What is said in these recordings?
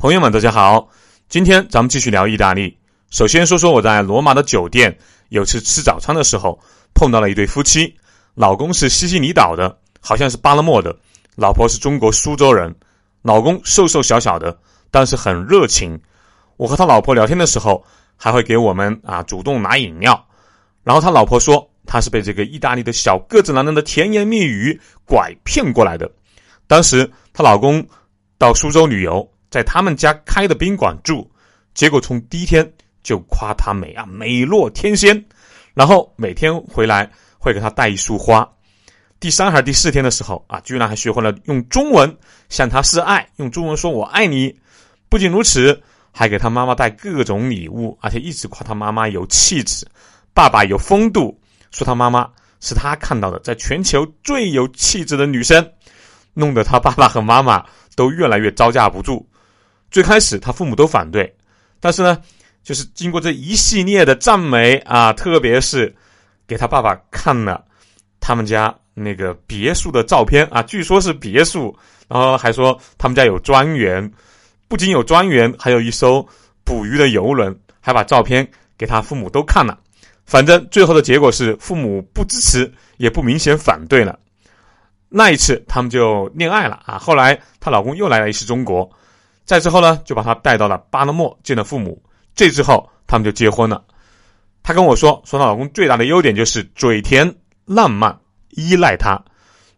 朋友们，大家好，今天咱们继续聊意大利。首先说说我在罗马的酒店，有次吃早餐的时候碰到了一对夫妻，老公是西西里岛的，好像是巴勒莫的，老婆是中国苏州人。老公瘦瘦小小的，但是很热情。我和他老婆聊天的时候，还会给我们啊主动拿饮料。然后他老婆说，他是被这个意大利的小个子男人的甜言蜜语拐骗过来的。当时她老公到苏州旅游。在他们家开的宾馆住，结果从第一天就夸她美啊，美若天仙，然后每天回来会给她带一束花。第三还是第四天的时候啊，居然还学会了用中文向她示爱，用中文说我爱你。不仅如此，还给她妈妈带各种礼物，而且一直夸她妈妈有气质，爸爸有风度，说她妈妈是他看到的在全球最有气质的女生，弄得他爸爸和妈妈都越来越招架不住。最开始他父母都反对，但是呢，就是经过这一系列的赞美啊，特别是给他爸爸看了他们家那个别墅的照片啊，据说是别墅，然后还说他们家有庄园，不仅有庄园，还有一艘捕鱼的游轮，还把照片给他父母都看了。反正最后的结果是父母不支持，也不明显反对了。那一次他们就恋爱了啊，后来她老公又来了一次中国。再之后呢，就把他带到了巴勒莫见了父母。这之后，他们就结婚了。她跟我说，说她老公最大的优点就是嘴甜、浪漫、依赖她。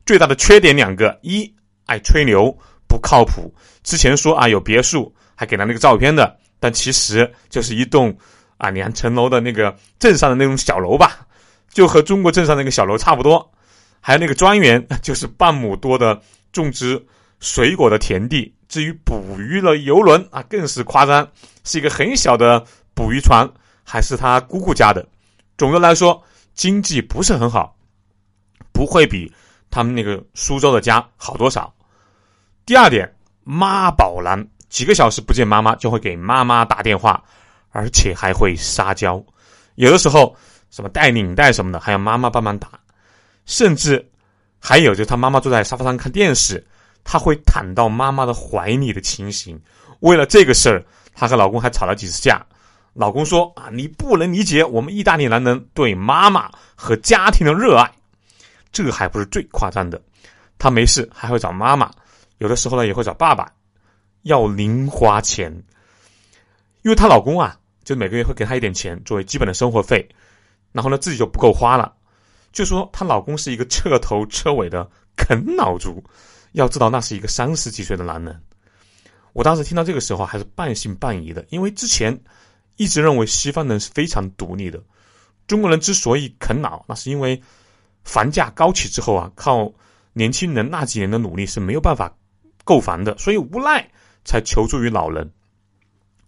最大的缺点两个：一爱吹牛，不靠谱。之前说啊有别墅，还给了那个照片的，但其实就是一栋啊两层楼的那个镇上的那种小楼吧，就和中国镇上那个小楼差不多。还有那个庄园，就是半亩多的种植水果的田地。至于捕鱼的游轮啊，更是夸张，是一个很小的捕鱼船，还是他姑姑家的。总的来说，经济不是很好，不会比他们那个苏州的家好多少。第二点，妈宝男，几个小时不见妈妈就会给妈妈打电话，而且还会撒娇，有的时候什么带领带什么的，还要妈妈帮忙打，甚至还有就是他妈妈坐在沙发上看电视。她会躺到妈妈的怀里的情形，为了这个事儿，她和老公还吵了几次架。老公说：“啊，你不能理解我们意大利男人对妈妈和家庭的热爱。”这还不是最夸张的，她没事还会找妈妈，有的时候呢也会找爸爸要零花钱，因为她老公啊，就每个月会给她一点钱作为基本的生活费，然后呢自己就不够花了，就说她老公是一个彻头彻尾的啃老族。要知道，那是一个三十几岁的男人。我当时听到这个时候还是半信半疑的，因为之前一直认为西方人是非常独立的。中国人之所以啃老，那是因为房价高起之后啊，靠年轻人那几年的努力是没有办法购房的，所以无奈才求助于老人。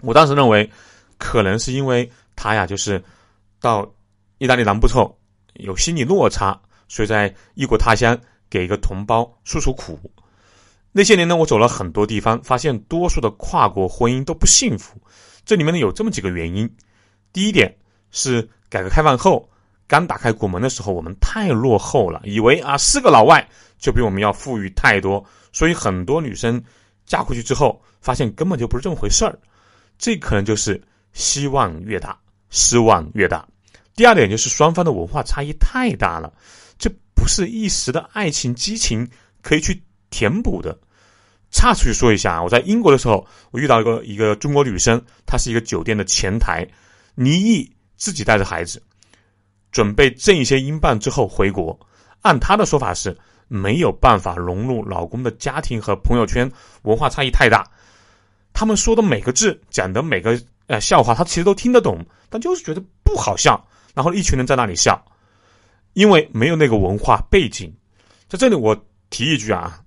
我当时认为，可能是因为他呀，就是到意大利南部之后有心理落差，所以在异国他乡。给一个同胞诉诉苦。那些年呢，我走了很多地方，发现多数的跨国婚姻都不幸福。这里面呢有这么几个原因。第一点是改革开放后刚打开国门的时候，我们太落后了，以为啊是个老外就比我们要富裕太多，所以很多女生嫁过去之后，发现根本就不是这么回事儿。这可能就是希望越大，失望越大。第二点就是双方的文化差异太大了。不是一时的爱情激情可以去填补的。岔出去说一下啊，我在英国的时候，我遇到一个一个中国女生，她是一个酒店的前台，离异自己带着孩子，准备挣一些英镑之后回国。按她的说法是没有办法融入老公的家庭和朋友圈，文化差异太大。他们说的每个字，讲的每个呃笑话，她其实都听得懂，但就是觉得不好笑。然后一群人在那里笑。因为没有那个文化背景，在这里我提一句啊，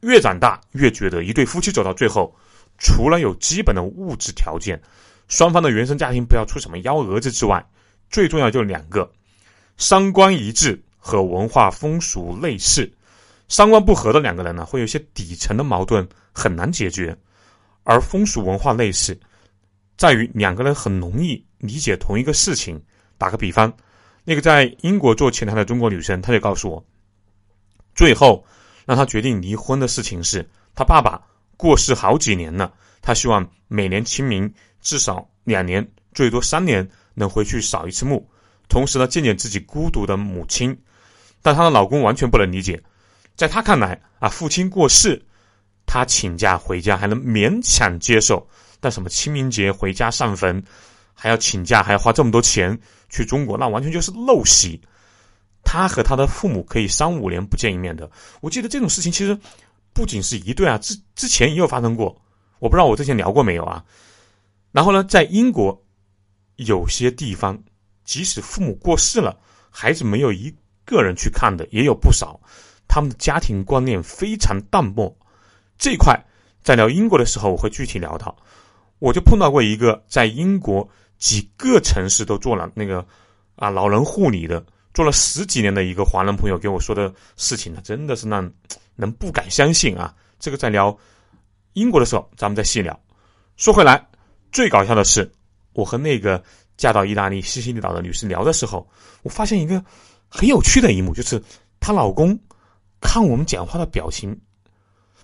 越长大越觉得一对夫妻走到最后，除了有基本的物质条件，双方的原生家庭不要出什么幺蛾子之外，最重要就两个：三观一致和文化风俗类似。三观不合的两个人呢，会有一些底层的矛盾很难解决；而风俗文化类似，在于两个人很容易理解同一个事情。打个比方。那个在英国做前台的中国女生，她就告诉我，最后让她决定离婚的事情是，她爸爸过世好几年了，她希望每年清明至少两年，最多三年能回去扫一次墓，同时呢见见自己孤独的母亲。但她的老公完全不能理解，在他看来啊，父亲过世，他请假回家还能勉强接受，但什么清明节回家上坟，还要请假，还要花这么多钱去中国，那完全就是陋习。他和他的父母可以三五年不见一面的。我记得这种事情其实不仅是一对啊，之之前也有发生过。我不知道我之前聊过没有啊？然后呢，在英国有些地方，即使父母过世了，孩子没有一个人去看的也有不少。他们的家庭观念非常淡漠。这一块在聊英国的时候，我会具体聊到。我就碰到过一个在英国几个城市都做了那个啊老人护理的，做了十几年的一个华人朋友给我说的事情呢，真的是让人不敢相信啊！这个在聊。英国的时候，咱们再细聊。说回来，最搞笑的是，我和那个嫁到意大利西西里岛的女士聊的时候，我发现一个很有趣的一幕，就是她老公看我们讲话的表情，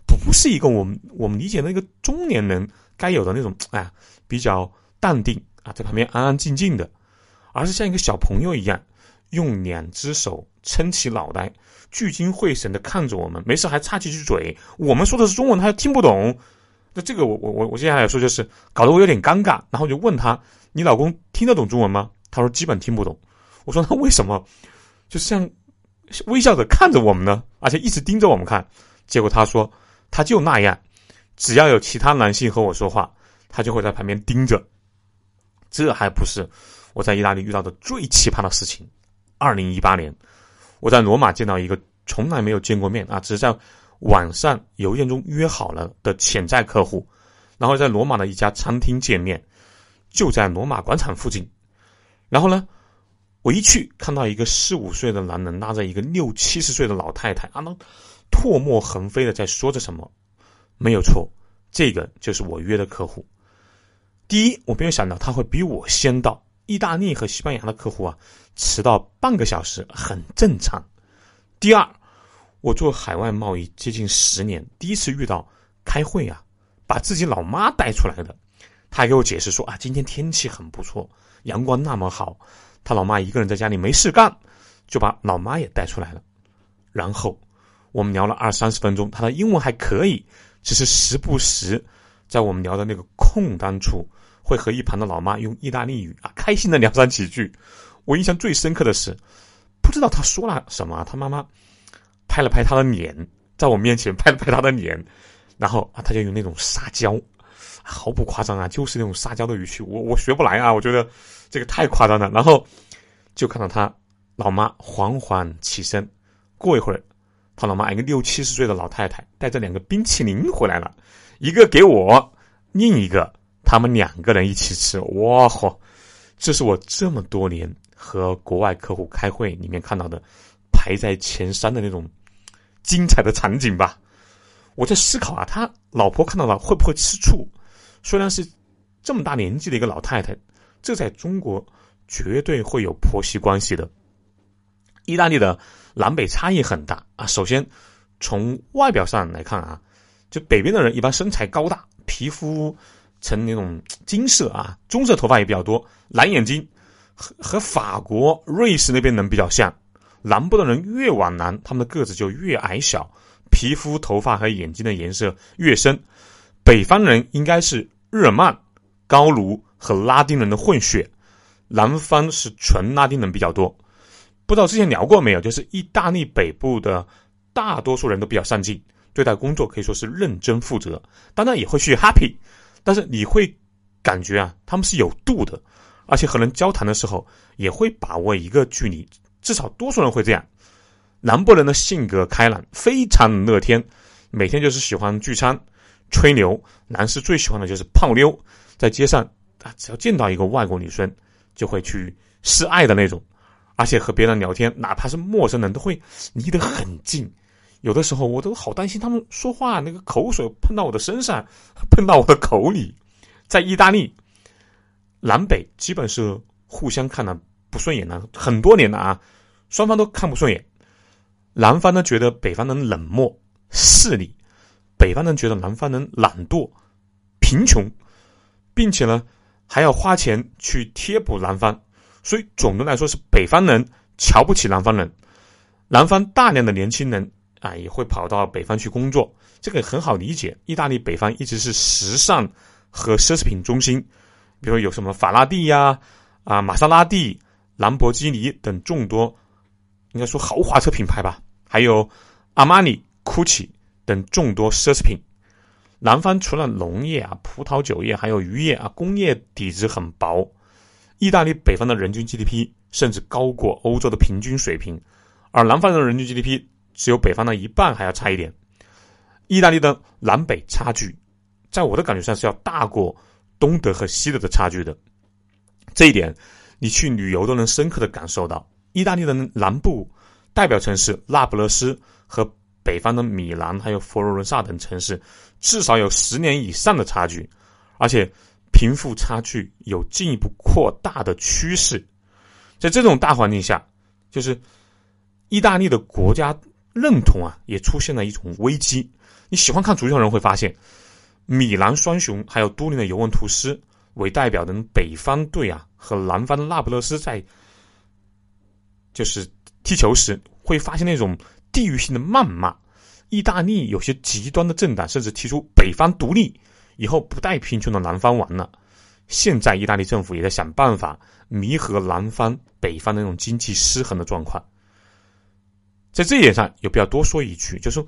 不是一个我们我们理解那个中年人该有的那种哎比较淡定啊，在旁边安安静静的，而是像一个小朋友一样，用两只手撑起脑袋。聚精会神的看着我们，没事还插几句嘴。我们说的是中文，他听不懂。那这个我我我我接下来说就是搞得我有点尴尬。然后就问他：“你老公听得懂中文吗？”他说：“基本听不懂。”我说：“那为什么就像微笑着看着我们呢？而且一直盯着我们看？”结果他说：“他就那样，只要有其他男性和我说话，他就会在旁边盯着。”这还不是我在意大利遇到的最奇葩的事情。二零一八年。我在罗马见到一个从来没有见过面啊，只是在网上邮件中约好了的潜在客户，然后在罗马的一家餐厅见面，就在罗马广场附近。然后呢，我一去看到一个四五岁的男人拉着一个六七十岁的老太太，啊，那唾沫横飞的在说着什么。没有错，这个就是我约的客户。第一，我没有想到他会比我先到。意大利和西班牙的客户啊，迟到半个小时很正常。第二，我做海外贸易接近十年，第一次遇到开会啊，把自己老妈带出来的。他还给我解释说啊，今天天气很不错，阳光那么好，他老妈一个人在家里没事干，就把老妈也带出来了。然后我们聊了二三十分钟，他的英文还可以，只是时不时在我们聊的那个空当处。会和一旁的老妈用意大利语啊，开心的聊上几句。我印象最深刻的是，不知道他说了什么，他妈妈拍了拍他的脸，在我面前拍了拍他的脸，然后啊，他就用那种撒娇，毫不夸张啊，就是那种撒娇的语气。我我学不来啊，我觉得这个太夸张了。然后就看到他老妈缓缓起身，过一会儿，他老妈一个六七十岁的老太太带着两个冰淇淋回来了，一个给我，另一个。他们两个人一起吃，哇吼！这是我这么多年和国外客户开会里面看到的排在前三的那种精彩的场景吧。我在思考啊，他老婆看到了会不会吃醋？虽然是这么大年纪的一个老太太，这在中国绝对会有婆媳关系的。意大利的南北差异很大啊。首先从外表上来看啊，就北边的人一般身材高大，皮肤。呈那种金色啊，棕色头发也比较多，蓝眼睛，和和法国、瑞士那边人比较像。南部的人越往南，他们的个子就越矮小，皮肤、头发和眼睛的颜色越深。北方人应该是日耳曼、高卢和拉丁人的混血，南方是纯拉丁人比较多。不知道之前聊过没有？就是意大利北部的大多数人都比较上进，对待工作可以说是认真负责，当然也会去 happy。但是你会感觉啊，他们是有度的，而且和人交谈的时候也会把握一个距离，至少多数人会这样。南部人的性格开朗，非常乐天，每天就是喜欢聚餐、吹牛。男士最喜欢的就是泡妞，在街上啊，只要见到一个外国女生，就会去示爱的那种，而且和别人聊天，哪怕是陌生人都会离得很近。有的时候我都好担心他们说话那个口水喷到我的身上，喷到我的口里。在意大利，南北基本是互相看的不顺眼的很多年了啊，双方都看不顺眼。南方呢觉得北方人冷漠势利，北方人觉得南方人懒惰贫穷，并且呢还要花钱去贴补南方，所以总的来说是北方人瞧不起南方人，南方大量的年轻人啊也会跑到北方去工作，这个很好理解。意大利北方一直是时尚和奢侈品中心，比如有什么法拉第呀、啊玛莎拉蒂、兰博基尼等众多。应该说豪华车品牌吧，还有阿玛尼、GUCCI 等众多奢侈品。南方除了农业啊、葡萄酒业，还有渔业啊，工业底子很薄。意大利北方的人均 GDP 甚至高过欧洲的平均水平，而南方的人均 GDP 只有北方的一半还要差一点。意大利的南北差距，在我的感觉上是要大过东德和西德的差距的。这一点，你去旅游都能深刻的感受到。意大利的南部代表城市那不勒斯和北方的米兰，还有佛罗伦萨等城市，至少有十年以上的差距，而且贫富差距有进一步扩大的趋势。在这种大环境下，就是意大利的国家认同啊，也出现了一种危机。你喜欢看足球的人会发现，米兰双雄还有都灵的尤文图斯为代表的北方队啊，和南方的那不勒斯在。就是踢球时会发现那种地域性的谩骂，意大利有些极端的政党甚至提出北方独立，以后不带贫穷的南方玩了。现在意大利政府也在想办法弥合南方北方的那种经济失衡的状况。在这一点上，有必要多说一句，就是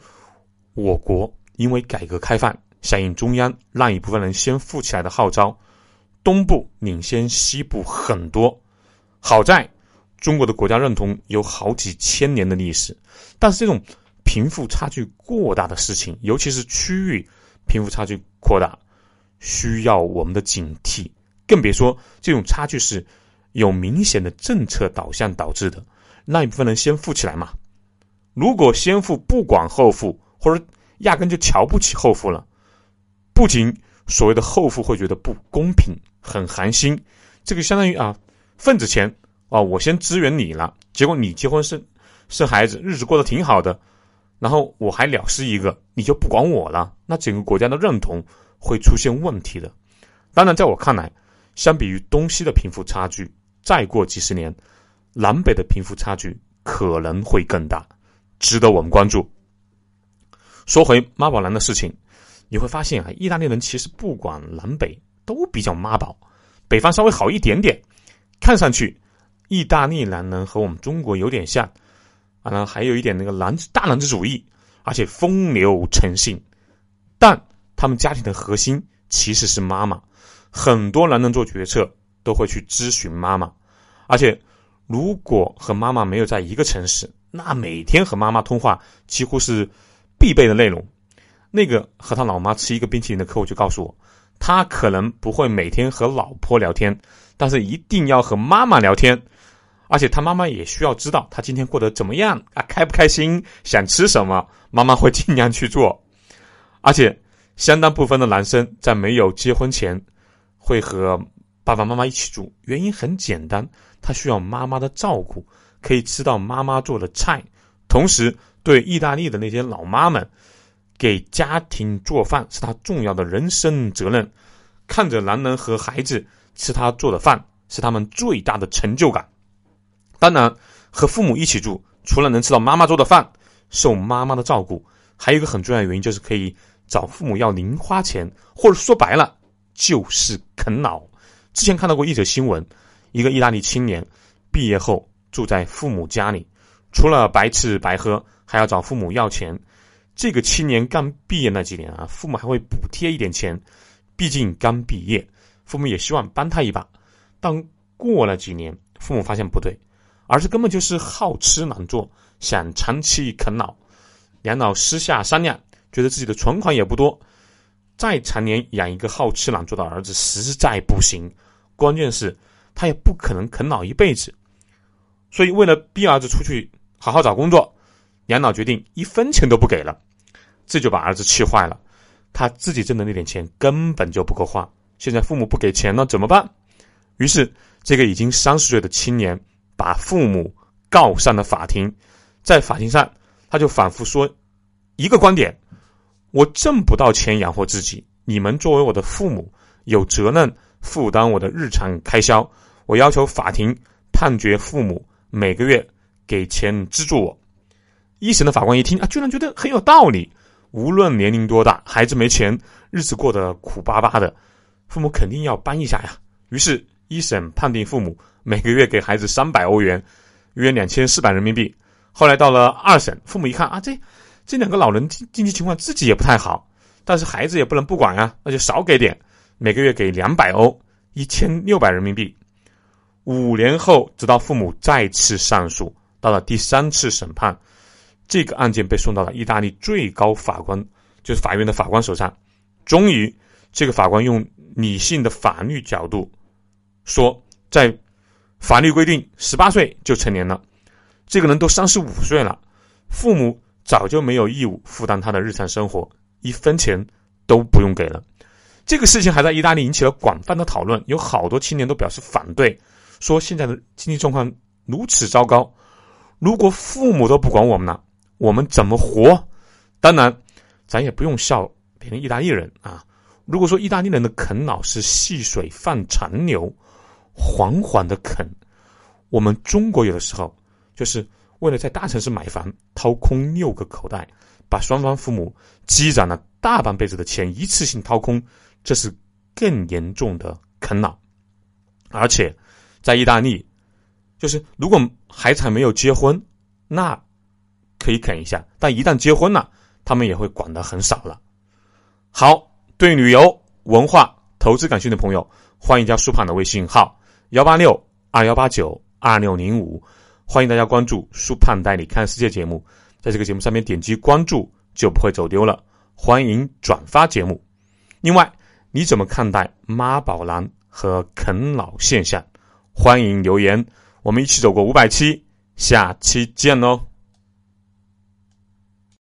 我国因为改革开放，响应中央让一部分人先富起来的号召，东部领先西部很多。好在。中国的国家认同有好几千年的历史，但是这种贫富差距过大的事情，尤其是区域贫富差距扩大，需要我们的警惕。更别说这种差距是有明显的政策导向导致的，让一部分人先富起来嘛。如果先富不管后富，或者压根就瞧不起后富了，不仅所谓的后富会觉得不公平、很寒心，这个相当于啊份子钱。啊，我先支援你了，结果你结婚生生孩子，日子过得挺好的，然后我还了事一个，你就不管我了，那整个国家的认同会出现问题的。当然，在我看来，相比于东西的贫富差距，再过几十年，南北的贫富差距可能会更大，值得我们关注。说回妈宝男的事情，你会发现啊，意大利人其实不管南北都比较妈宝，北方稍微好一点点，看上去。意大利男人和我们中国有点像，啊，还有一点那个男大男子主义，而且风流成性，但他们家庭的核心其实是妈妈。很多男人做决策都会去咨询妈妈，而且如果和妈妈没有在一个城市，那每天和妈妈通话几乎是必备的内容。那个和他老妈吃一个冰淇淋的客户就告诉我，他可能不会每天和老婆聊天，但是一定要和妈妈聊天。而且他妈妈也需要知道他今天过得怎么样啊，开不开心，想吃什么，妈妈会尽量去做。而且，相当部分的男生在没有结婚前，会和爸爸妈妈一起住，原因很简单，他需要妈妈的照顾，可以吃到妈妈做的菜。同时，对意大利的那些老妈们，给家庭做饭是他重要的人生责任。看着男人和孩子吃他做的饭，是他们最大的成就感。当然，和父母一起住，除了能吃到妈妈做的饭，受妈妈的照顾，还有一个很重要的原因，就是可以找父母要零花钱，或者说白了，就是啃老。之前看到过一则新闻，一个意大利青年毕业后住在父母家里，除了白吃白喝，还要找父母要钱。这个青年刚毕业那几年啊，父母还会补贴一点钱，毕竟刚毕业，父母也希望帮他一把。但过了几年，父母发现不对。儿子根本就是好吃懒做，想长期啃老。两老私下商量，觉得自己的存款也不多，再常年养一个好吃懒做的儿子实在不行。关键是，他也不可能啃老一辈子。所以，为了逼儿子出去好好找工作，两老决定一分钱都不给了。这就把儿子气坏了。他自己挣的那点钱根本就不够花，现在父母不给钱了，怎么办？于是，这个已经三十岁的青年。把父母告上了法庭，在法庭上，他就反复说一个观点：我挣不到钱养活自己，你们作为我的父母，有责任负担我的日常开销。我要求法庭判决父母每个月给钱资助我。一审的法官一听啊，居然觉得很有道理。无论年龄多大，孩子没钱，日子过得苦巴巴的，父母肯定要帮一下呀。于是，一审判定父母每个月给孩子三百欧元，约两千四百人民币。后来到了二审，父母一看啊，这这两个老人经济情况自己也不太好，但是孩子也不能不管呀，那就少给点，每个月给两百欧，一千六百人民币。五年后，直到父母再次上诉，到了第三次审判。这个案件被送到了意大利最高法官，就是法院的法官手上。终于，这个法官用理性的法律角度说，在法律规定十八岁就成年了，这个人都三十五岁了，父母早就没有义务负担他的日常生活，一分钱都不用给了。这个事情还在意大利引起了广泛的讨论，有好多青年都表示反对，说现在的经济状况如此糟糕，如果父母都不管我们了。我们怎么活？当然，咱也不用笑别人意大利人啊。如果说意大利人的啃老是细水泛长流，缓缓的啃，我们中国有的时候就是为了在大城市买房，掏空六个口袋，把双方父母积攒了大半辈子的钱一次性掏空，这是更严重的啃老。而且，在意大利，就是如果孩子还没有结婚，那。可以啃一下，但一旦结婚了，他们也会管得很少了。好，对旅游、文化、投资感兴趣的朋友，欢迎加舒胖的微信号幺八六二幺八九二六零五，欢迎大家关注舒胖带你看世界节目，在这个节目上面点击关注就不会走丢了。欢迎转发节目。另外，你怎么看待妈宝男和啃老现象？欢迎留言，我们一起走过五百期，下期见喽。